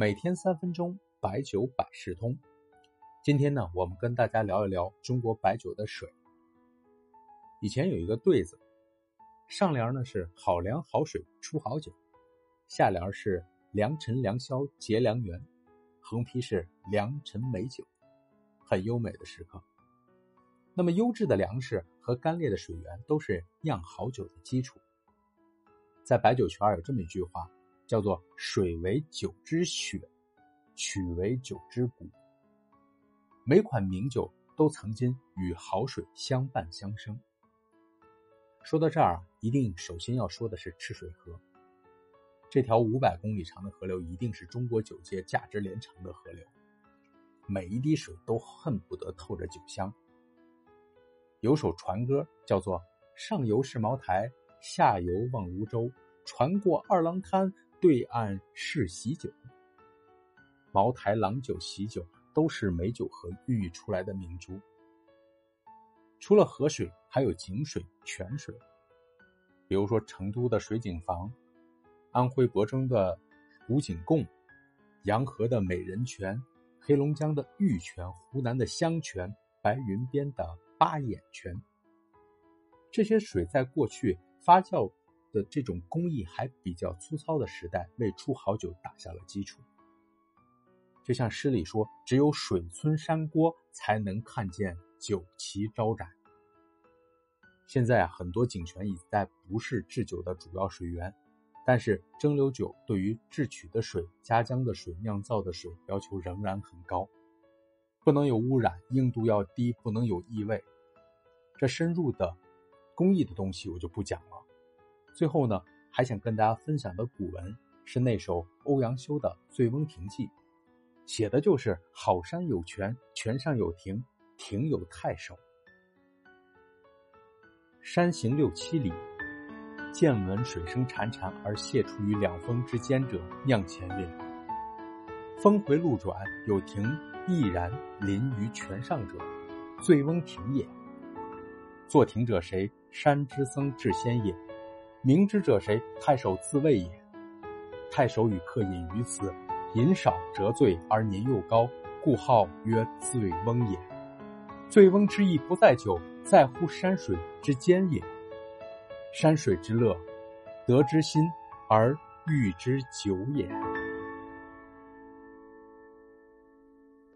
每天三分钟，白酒百事通。今天呢，我们跟大家聊一聊中国白酒的水。以前有一个对子，上联呢是“好粮好水出好酒”，下联是“良辰良宵结良缘”，横批是“良辰美酒”，很优美的时刻。那么，优质的粮食和干裂的水源都是酿好酒的基础。在白酒圈有这么一句话。叫做水为酒之血，曲为酒之骨。每款名酒都曾经与好水相伴相生。说到这儿，一定首先要说的是赤水河。这条五百公里长的河流，一定是中国酒界价值连城的河流，每一滴水都恨不得透着酒香。有首船歌叫做“上游是茅台，下游望泸州，船过二郎滩”。对岸是喜酒，茅台、郎酒、喜酒都是美酒河孕育出来的明珠。除了河水，还有井水、泉水，比如说成都的水井坊，安徽亳州的湖景贡，洋河的美人泉，黑龙江的玉泉，湖南的香泉，白云边的八眼泉。这些水在过去发酵。的这种工艺还比较粗糙的时代，为出好酒打下了基础。就像诗里说：“只有水村山郭，才能看见酒旗招展。”现在啊，很多井泉已在不是制酒的主要水源，但是蒸馏酒对于制取的水、加浆的水、酿造的水要求仍然很高，不能有污染，硬度要低，不能有异味。这深入的工艺的东西我就不讲了。最后呢，还想跟大家分享的古文是那首欧阳修的《醉翁亭记》，写的就是好山有泉，泉上有亭，亭有太守。山行六七里，见闻水声潺潺而泻出于两峰之间者，酿前韵。峰回路转，有亭毅然临于泉上者，醉翁亭也。作亭者谁？山之僧智仙也。明之者谁？太守自谓也。太守与客饮于此，饮少辄醉，而年又高，故号曰醉翁也。醉翁之意不在酒，在乎山水之间也。山水之乐，得之心而寓之酒也。